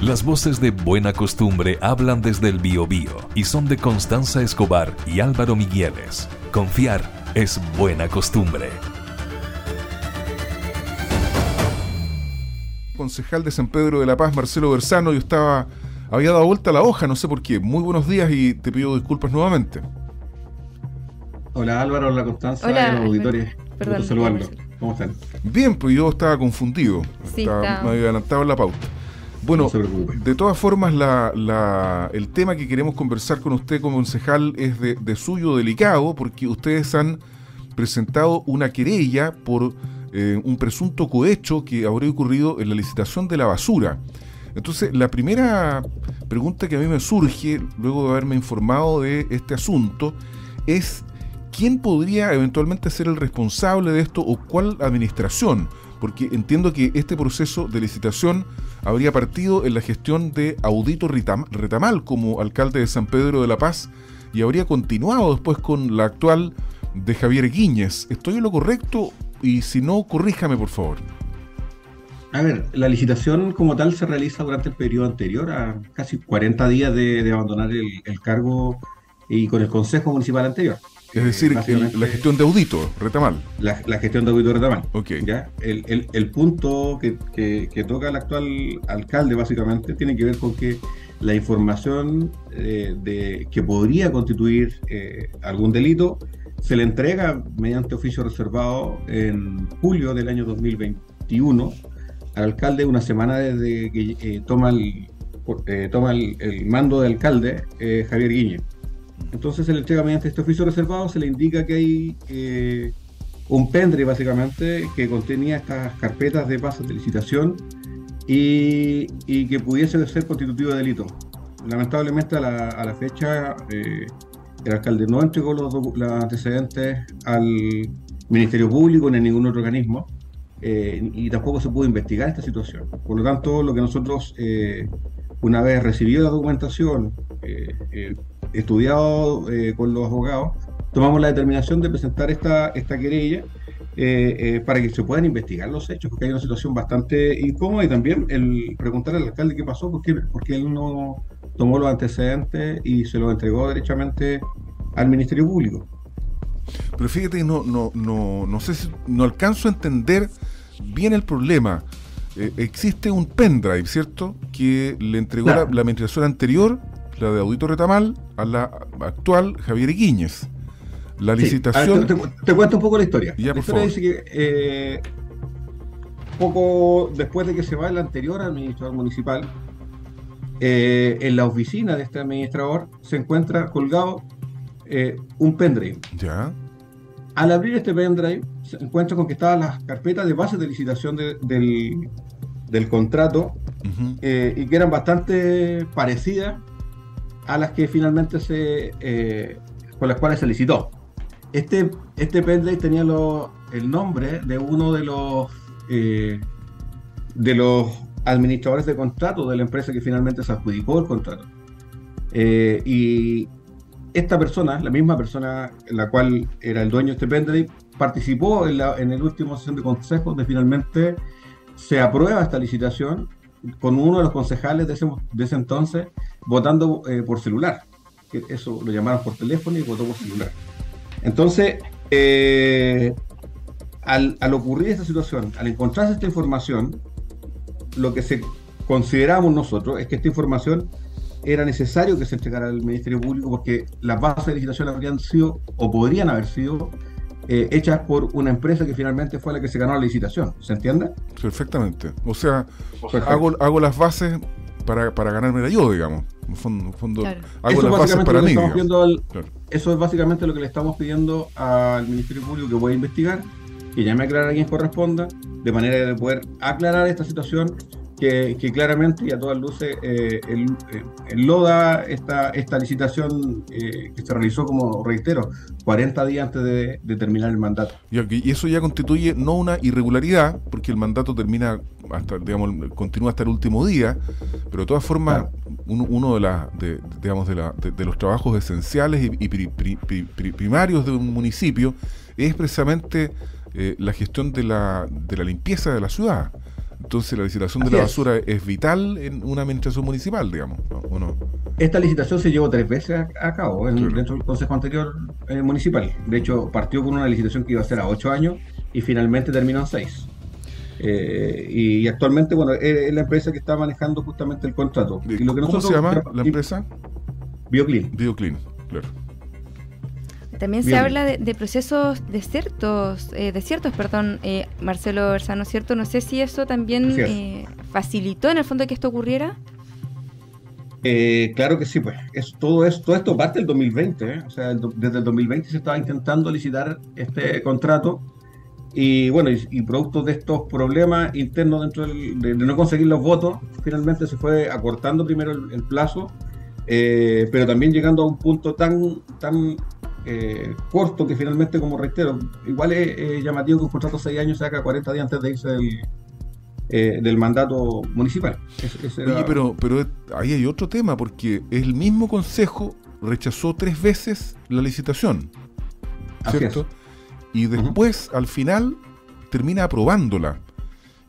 Las voces de Buena Costumbre hablan desde el Biobío y son de Constanza Escobar y Álvaro Migueles. Confiar es buena costumbre. Concejal de San Pedro de la Paz, Marcelo Bersano, yo estaba, había dado vuelta la hoja, no sé por qué. Muy buenos días y te pido disculpas nuevamente. Hola Álvaro, hola Constanza, Hola, auditores. Perdón, saludarlo. ¿Cómo están? Bien, pues yo estaba confundido. Sí, estaba, está. Me había adelantado en la pauta. Bueno, No se preocupe. de todas formas, la, la- el tema que queremos conversar con usted como concejal es de, de suyo delicado, porque ustedes han presentado una querella por eh, un presunto cohecho que habría ocurrido en la licitación de la basura. Entonces, la primera pregunta que a mí me surge, luego de haberme informado de este asunto, es ¿quién podría eventualmente ser el responsable de esto o cuál administración? Porque entiendo que este proceso de licitación habría partido en la gestión de Audito Retamal como alcalde de San Pedro de la Paz y habría continuado después con la actual de Javier Guíñez. ¿Estoy en lo correcto? Y si no, corríjame por favor. A ver, la licitación como tal se realiza durante el periodo anterior a casi 40 días de, abandonar el cargo y con el Consejo Municipal anterior. Es decir, el- la gestión de Audito Retamal. la, la gestión de Auditorio Retamal. Ok. ¿ya? El, el- el punto que, que- que toca el actual alcalde básicamente tiene que ver con que la información eh, de, que podría constituir eh, algún delito se le entrega mediante oficio reservado en julio del año 2021 al alcalde una semana desde que eh, toma, el, eh, toma el, el mando de alcalde Javier Guiñe. Entonces se le entrega mediante este oficio reservado, se le indica que hay eh, un pendrive básicamente que contenía estas carpetas de pasos de licitación y, y que pudiese ser constitutivo de delito. Lamentablemente a la, a la fecha eh, el alcalde no entregó los, los antecedentes al Ministerio Público ni a ningún otro organismo eh, y tampoco se pudo investigar esta situación. Por lo tanto, lo que nosotros, eh, una vez recibido la documentación, eh, eh, estudiado eh, con los abogados, tomamos la determinación de presentar esta, esta querella eh, eh, para que se puedan investigar los hechos, porque hay una situación bastante incómoda y también el preguntar al alcalde qué pasó, porque, porque él no tomó los antecedentes y se los entregó derechamente al Ministerio Público. Pero fíjate, no, no, no, no sé si no alcanzo a entender bien el problema. Eh, existe un pendrive, ¿cierto? Que le entregó Claro. la, la administración anterior, la de Audito Retamal, a la actual Javier Guíñez. La Sí, licitación. ver, te, te- te cuento un poco la historia. Ya, la historia favor. dice que eh, poco después de que se va el anterior administrador municipal, eh, en la oficina de este administrador se encuentra colgado eh, un pendrive. Ya. Al abrir este pendrive, se encuentra con que estaban las carpetas de base de licitación de- del, del contrato eh, y que eran bastante parecidas a las que finalmente se eh, con las cuales se licitó. Este, este pendrive tenía lo- el nombre de uno de los eh, de los administradores de contrato de la empresa que finalmente se adjudicó el contrato. Eh, y esta persona, la misma persona la cual era el dueño de este pendrive, participó en, la, en el último sesión de consejo donde finalmente se aprueba esta licitación con uno de los concejales de ese, de ese entonces votando eh, por celular. Eso lo llamaron por teléfono y votó por celular. Entonces, eh, al, al ocurrir esta situación, al encontrarse esta información, lo que se consideramos nosotros es que esta información era necesario que se entregara al Ministerio Público porque las bases de licitación habrían sido o podrían haber sido eh, hechas por una empresa que finalmente fue la que se ganó la licitación. ¿Se entiende? Perfectamente. O sea, Perfecto. hago, hago las bases para, para ganármela yo, digamos. En fondo, en fondo, Claro. hago Eso las bases básicamente para mí. al- Claro. Eso es básicamente lo que le estamos pidiendo al Ministerio Público que pueda investigar, que llame a aclarar a quien corresponda, de manera de poder aclarar esta situación que, que claramente y a todas luces eh, el, eh, enloda esta, esta licitación eh, que se realizó, como reitero, 40 días antes de, de terminar el mandato. Y, eso ya constituye no una irregularidad, porque el mandato termina hasta, digamos, continúa hasta el último día, pero de todas formas, uno, uno de, la, de, digamos, de, la, de, de los trabajos esenciales y, y pri- pri- pri- pri- primarios de un municipio es precisamente eh, la gestión de la, de la limpieza de la ciudad. Entonces la licitación de la basura es. vital en una administración municipal, digamos, ¿o no? Esta licitación se llevó tres veces a, cabo dentro del consejo anterior eh, municipal. De hecho, partió con una licitación que iba a ser a ocho años y finalmente terminó en seis. Eh, y, actualmente, bueno, es, la empresa que está manejando justamente el contrato. Y lo que ¿Cómo se llama la empresa? BioClean. BioClean, claro. También se habla de, procesos desiertos, eh, desiertos, perdón, eh, Marcelo Bersano, ¿cierto? No sé si eso también eh, facilitó en el fondo que esto ocurriera. Eh, claro que sí, pues es, todo, esto, esto parte del 2020, o sea, desde el 2020 se estaba intentando licitar este contrato y bueno, y, producto de estos problemas internos dentro de, no conseguir los votos, finalmente se fue acortando primero el, plazo, pero también llegando a un punto tan, tan eh, corto que finalmente, como reitero, igual es llamativo que un contrato de 6 años se haga 40 días antes de irse del, eh, del mandato municipal. pero, pero ahí hay otro tema, porque el mismo consejo rechazó tres veces la licitación, ¿cierto? Y después, al final, termina aprobándola.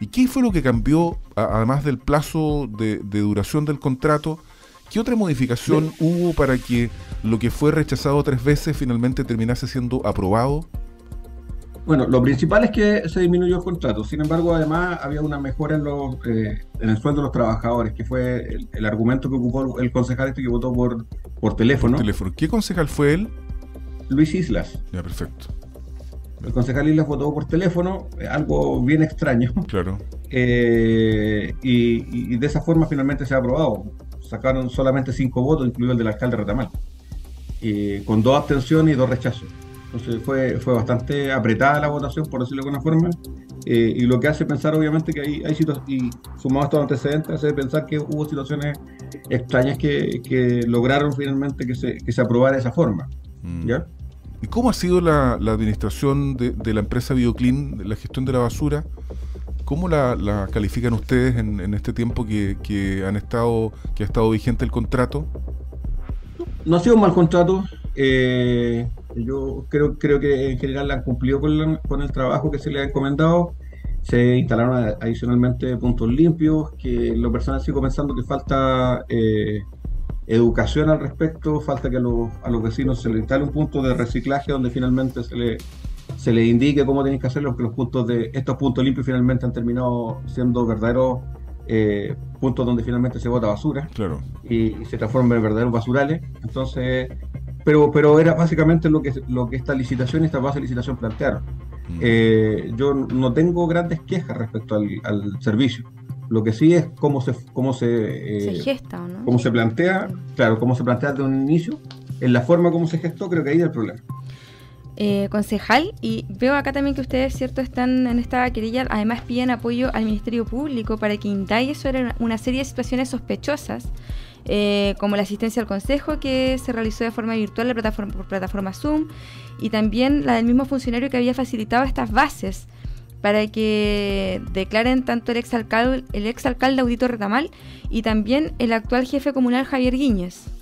¿Y qué fue lo que cambió, además del plazo de, de duración del contrato? ¿Qué otra modificación hubo para que lo que fue rechazado tres veces finalmente terminase siendo aprobado? Bueno, lo principal es que se disminuyó el contrato. Sin embargo, además había una mejora en, los, eh, en el sueldo de los trabajadores, que fue el, argumento que ocupó el concejal este que votó por, por teléfono. teléfono. ¿Qué concejal fue él? Luis Islas. Ya, perfecto. El concejal Islas votó por teléfono, eh, algo bien extraño. Claro. Eh, y, y, de esa forma finalmente se ha aprobado sacaron solamente cinco votos, incluido el del alcalde Retamal, con dos abstenciones y dos rechazos. Entonces fue, fue bastante apretada la votación, por decirlo de alguna forma, eh, y lo que hace pensar obviamente que hay, hay situaciones, y sumado a estos antecedentes, hace pensar que hubo situaciones extrañas que, que lograron finalmente que se, que se aprobara de esa forma. Mm. ¿ya? ¿Y cómo ha sido la, la administración de, de, la empresa BioClean, la gestión de la basura? ¿Cómo la, califican ustedes en, este tiempo que, ha estado vigente el contrato? No ha sido un mal contrato. Eh, yo creo, que en general han cumplido con, el trabajo que se le ha encomendado. Se instalaron adicionalmente puntos limpios, que lo personal sigo pensando que falta eh, educación al respecto, falta que a los, vecinos se les instale un punto de reciclaje donde finalmente se le se les indique cómo tienen que hacerlo, porque los puntos de estos puntos limpios finalmente han terminado siendo verdaderos eh, puntos donde finalmente se bota basura claro. y, se transforman en verdaderos basurales. Entonces, pero, pero era básicamente lo que, lo que esta licitación y esta base de licitación plantearon. Mm. Eh, yo no tengo grandes quejas respecto al, servicio. Lo que sí es cómo se, cómo se, eh, se gesta, ¿no? cómo se plantea, claro, cómo se plantea desde un inicio, en la forma como se gestó, creo que ahí es el problema. Eh, concejal y veo acá también que ustedes, cierto, están en esta querella, además piden apoyo al Ministerio Público para que indague sobre una serie de situaciones sospechosas, eh, como la asistencia al Consejo que se realizó de forma virtual la plataforma, por plataforma Zoom y también la del mismo funcionario que había facilitado estas bases para que declaren tanto el exalcalde, el exalcalde Audito Retamal y también el actual jefe comunal Javier Guíñez.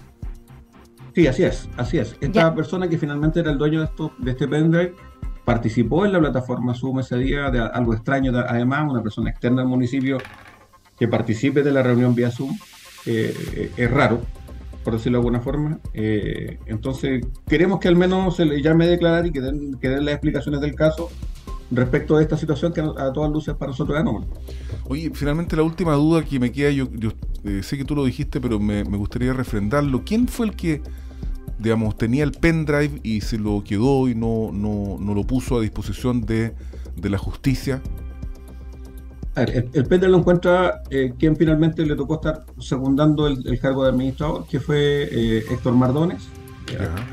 Sí, así es, así es. Esta persona que finalmente era el dueño de, esto, de este pendrive participó en la plataforma Zoom ese día de algo extraño, además, una persona externa al municipio que participe de la reunión vía Zoom, eh, es raro, por decirlo de alguna forma. Eh, entonces, queremos que al menos se le llame a declarar y que den, que den las explicaciones del caso respecto a esta situación que a todas luces para nosotros es anómalo. Oye, finalmente la última duda que me queda, yo, eh, sé que tú lo dijiste, pero me, me, gustaría refrendarlo. ¿Quién fue el que digamos, tenía el pendrive y se lo quedó y no, no, no lo puso a disposición de, de la justicia. el, pendrive lo encuentra eh, quien finalmente le tocó estar secundando el, cargo de administrador, que fue eh, Héctor Mardones,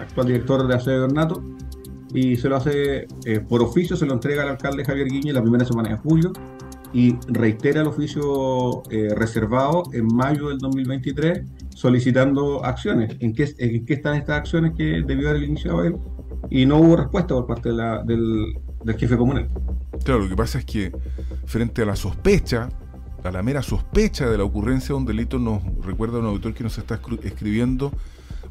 actual director de Aseo de Ornato, y se lo hace eh, por oficio, se lo entrega al alcalde Javier Guiñe la primera semana de julio y reitera el oficio reservado en mayo del 2023 solicitando acciones. ¿En qué, ¿En qué están estas acciones que debió haber iniciado él? Y no hubo respuesta por parte de la, del, del jefe comunal. Claro, lo que pasa es que frente a la sospecha, a la mera sospecha de la ocurrencia de un delito, nos recuerda un auditor que nos está escribiendo,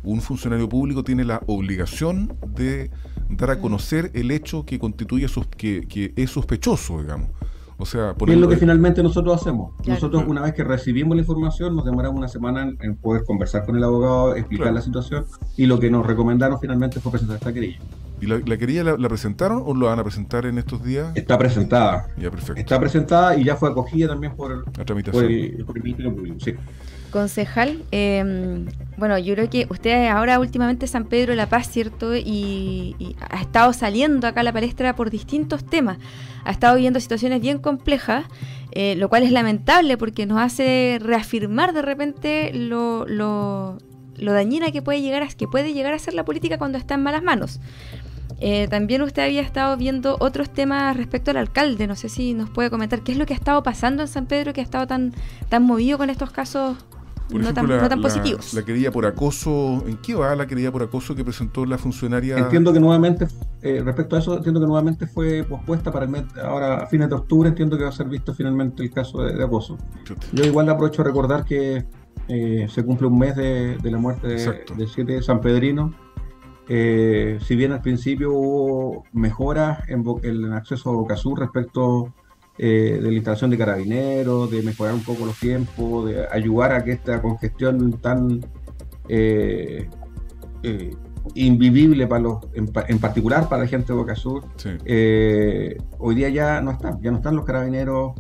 un funcionario público tiene la obligación de dar a conocer el hecho que constituye que, que es sospechoso, digamos. O sea, es lo que finalmente nosotros hacemos. Nosotros, una vez que recibimos la información, nos demoramos una semana en, poder conversar con el abogado, explicar la situación, y lo que nos recomendaron finalmente fue presentar esta querella. ¿Y la, querella la, presentaron o lo van a presentar en estos días? Está presentada. Ya, perfecto. Está presentada y ya fue acogida también por, la tramitación. por el, Ministerio Público. Sí. Concejal, em, bueno, yo creo que usted ahora últimamente San Pedro de la Paz, ¿cierto? Y, ha estado saliendo acá a la palestra por distintos temas. Ha estado viendo situaciones bien complejas, eh, lo cual es lamentable porque nos hace reafirmar de repente lo, lo, dañina que puede, llegar a, que puede llegar a ser la política cuando está en malas manos. Eh, también usted había estado viendo otros temas respecto al alcalde. No sé si nos puede comentar qué es lo que ha estado pasando en San Pedro que ha estado tan, tan movido con estos casos no, tan, positivos. La querella por acoso, ¿en qué va la querella por acoso que presentó la funcionaria? Entiendo que nuevamente, eh, respecto a eso, entiendo que nuevamente fue pospuesta para el mes, ahora a fines de octubre, entiendo que va a ser visto finalmente el caso de, acoso. Yo igual aprovecho a recordar que eh, se cumple un mes de, la muerte de, de siete San Pedrino. Eh, si bien al principio hubo mejoras en, en el acceso a Boca Sur respecto eh, de la instalación de carabineros, de mejorar un poco los tiempos, de ayudar a que esta congestión tan eh, eh, invivible para los, en, particular para la gente de Boca Sur. Hoy día ya no están, ya no están los carabineros,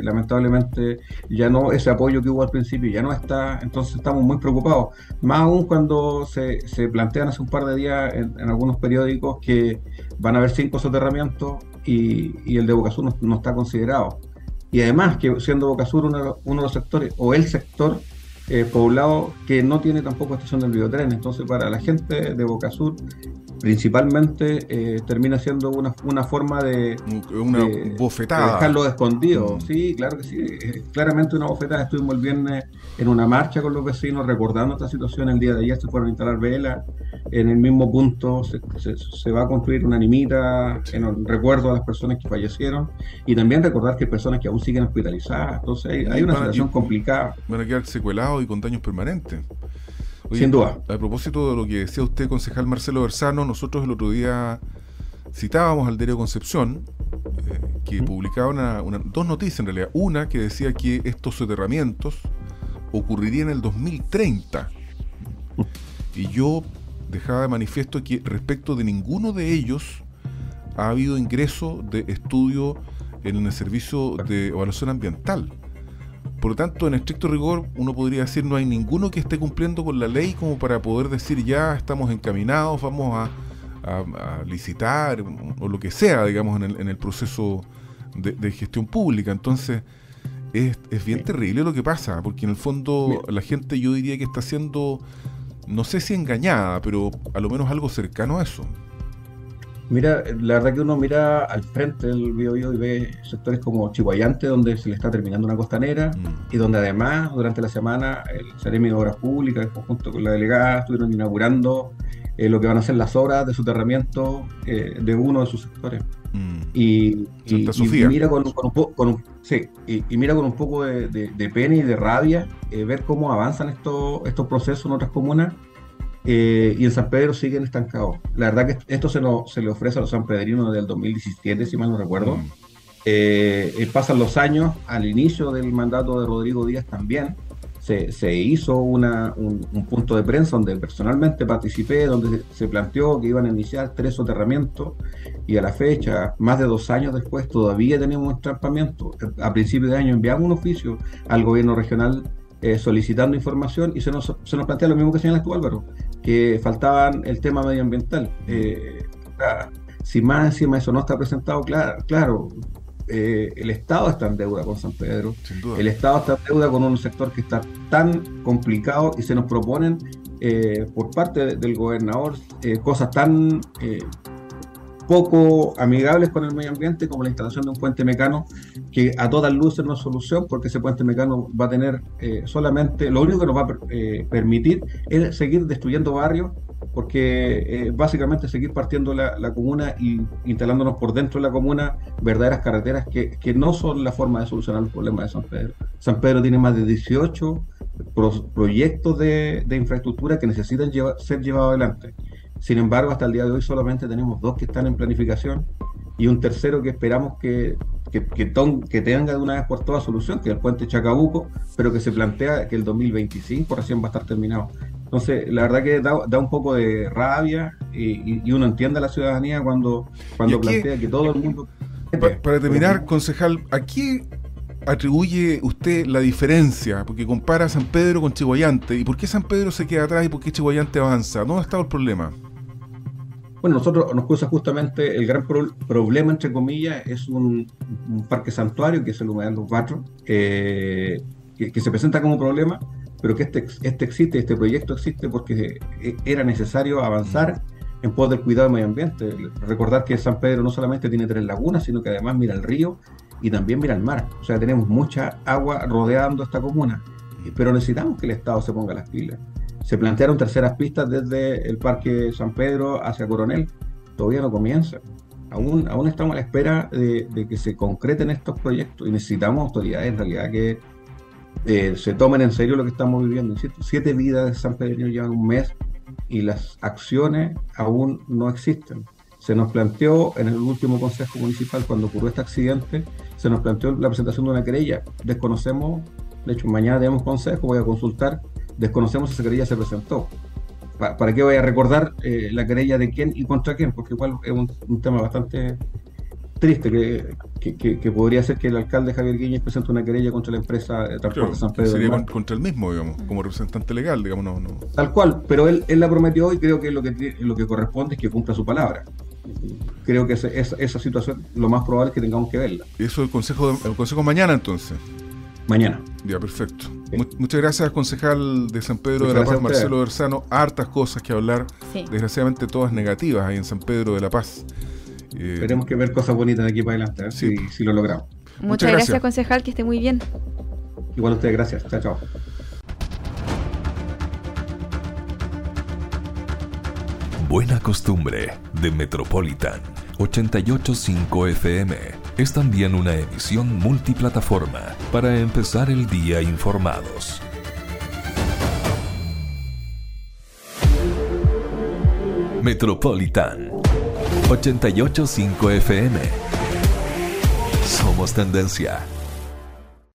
lamentablemente ya no, ese apoyo que hubo al principio ya no está, entonces estamos muy preocupados, más aún cuando se, plantean hace un par de días en, algunos periódicos que van a haber cinco soterramientos y, el de Boca Sur no, está considerado. Y además que siendo Boca Sur uno, uno de los sectores, o el sector eh, poblado que no tiene tampoco estación del biotren. Entonces, para la gente de Boca Sur, principalmente eh, termina siendo una, una forma de. Una bofetada. dejarlo escondido. Mm. Sí, claro que sí. claramente una bofetada. Estuvimos el viernes en una marcha con los vecinos recordando esta situación. El día de ayer se fueron a instalar velas. En el mismo punto se, va a construir una animita en recuerdo a las personas que fallecieron. Y también recordar que hay personas que aún siguen hospitalizadas. Entonces, hay, una situación complicada. Van a quedar secuelados y con daños permanentes. Sin duda. A, propósito de lo que decía usted, concejal Marcelo Bersano, nosotros el otro día citábamos al diario Concepción, eh, que publicaba una, dos noticias en realidad. Una que decía que estos soterramientos ocurrirían en el 2030. Y yo dejaba de manifiesto que respecto de ninguno de ellos ha habido ingreso de estudio en el servicio de evaluación ambiental. Por lo tanto, en estricto rigor, uno podría decir no hay ninguno que esté cumpliendo con la ley como para poder decir ya estamos encaminados, vamos a, licitar o lo que sea, digamos, en el, proceso de, gestión pública. Entonces, es, bien terrible lo que pasa, porque en el fondo la gente yo diría que está siendo, no sé si engañada, pero a lo menos algo cercano a eso. Mira, la verdad que uno mira al frente del Biobío y ve sectores como Chihuayante, donde se le está terminando una costanera, mm. y donde además durante la semana el Ceremi de Obras Públicas, junto con la delegada, estuvieron inaugurando eh, lo que van a ser las obras de soterramiento eh, de uno de sus sectores. Mm. Y, mira con, un, con sí, y, mira con un poco de, pena y de rabia eh, ver cómo avanzan estos, estos procesos en otras comunas eh, y en San Pedro siguen estancados. La verdad que esto se, se le ofrece a los sanpedrinos desde el 2017, si mal no recuerdo. Mm. Eh, eh, pasan los años, al inicio del mandato de Rodrigo Díaz también, se, se hizo una, un, punto de prensa donde personalmente participé, donde se, planteó que iban a iniciar tres soterramientos y a la fecha, más de dos años después, todavía tenemos un estrampamiento. A principios de año enviamos un oficio al gobierno regional eh, solicitando información y se nos, se nos plantea lo mismo que señalas tú Álvaro, que faltaban el tema medioambiental. Eh, si más encima eso no está presentado, claro, claro eh, el Estado está en deuda con San Pedro, el Estado está en deuda con un sector que está tan complicado y se nos proponen por parte del gobernador cosas tan poco amigables con el medio ambiente, como la instalación de un puente mecano, que a todas luces no es solución, porque ese puente mecano va a tener eh, solamente, lo único que nos va a eh, permitir es seguir destruyendo barrios, porque eh, básicamente seguir partiendo la, comuna y instalándonos por dentro de la comuna verdaderas carreteras que, no son la forma de solucionar el problema de San Pedro. San Pedro tiene más de 18 proyectos de, infraestructura que necesitan ser llevados adelante sin embargo, hasta el día de hoy solamente tenemos dos que están en planificación y un tercero que esperamos que, que, que, que, tenga de una vez por todas solución, que es el puente Chacabuco, pero que se plantea que el 2025 recién va a estar terminado. Entonces, la verdad que da, un poco de rabia y, uno entiende a la ciudadanía cuando, cuando plantea que todo el mundo... para terminar, concejal, ¿a qué atribuye usted la diferencia? Porque compara San Pedro con Chihuayante. ¿Y por qué San Pedro se queda atrás y por qué Chihuayante avanza? ¿Dónde ha estado el problema? Bueno, nosotros nos causa justamente el gran problema, entre comillas, es un, parque santuario, que es el Humedal Los Batros, que, se presenta como problema, pero que este, este existe, este proyecto existe porque eh, era necesario avanzar en pos del cuidado del medio ambiente. Recordar que San Pedro no solamente tiene tres lagunas, sino que además mira el río y también mira el mar. O sea, tenemos mucha agua rodeando esta comuna, pero necesitamos que el Estado se ponga las pilas. Se plantearon terceras pistas desde el Parque San Pedro hacia Coronel. Todavía no comienza. Aún, aún estamos a la espera de, que se concreten estos proyectos y necesitamos autoridades en realidad que eh, se tomen en serio lo que estamos viviendo. Siete vidas de San Pedro llevan un mes y las acciones aún no existen. Se nos planteó en el último consejo municipal, cuando ocurrió este accidente, se nos planteó la presentación de una querella. Desconocemos, de hecho, mañana tenemos consejo, voy a consultar desconocemos si esa querella se presentó. ¿Para, qué voy a recordar eh, la querella de quién y contra quién? Porque igual es un, tema bastante triste que, que, podría ser que el alcalde Javier Guiñez presente una querella contra la empresa de transporte San Pedro. Sería contra el mismo, digamos, como representante legal, digamos, no, Tal cual, pero él, él la prometió y creo que lo que lo que corresponde es que cumpla su palabra. Creo que esa, esa, situación lo más probable es que tengamos que verla. Eso el consejo, el consejo mañana entonces mañana. Ya, perfecto. Muchas gracias, concejal de San Pedro de la Paz, Marcelo Bersano. Hartas cosas que hablar, desgraciadamente todas negativas ahí en San Pedro de la Paz. Eh, Esperemos que ver cosas bonitas de aquí para adelante, si, si, lo logramos. Muchas, gracias, concejal, que esté muy bien. Igual a ustedes, gracias. Chao, chao. Buena costumbre de Metropolitan 885 FM es también una emisión multiplataforma para empezar el día informados. Metropolitan 885 FM. Somos tendencia.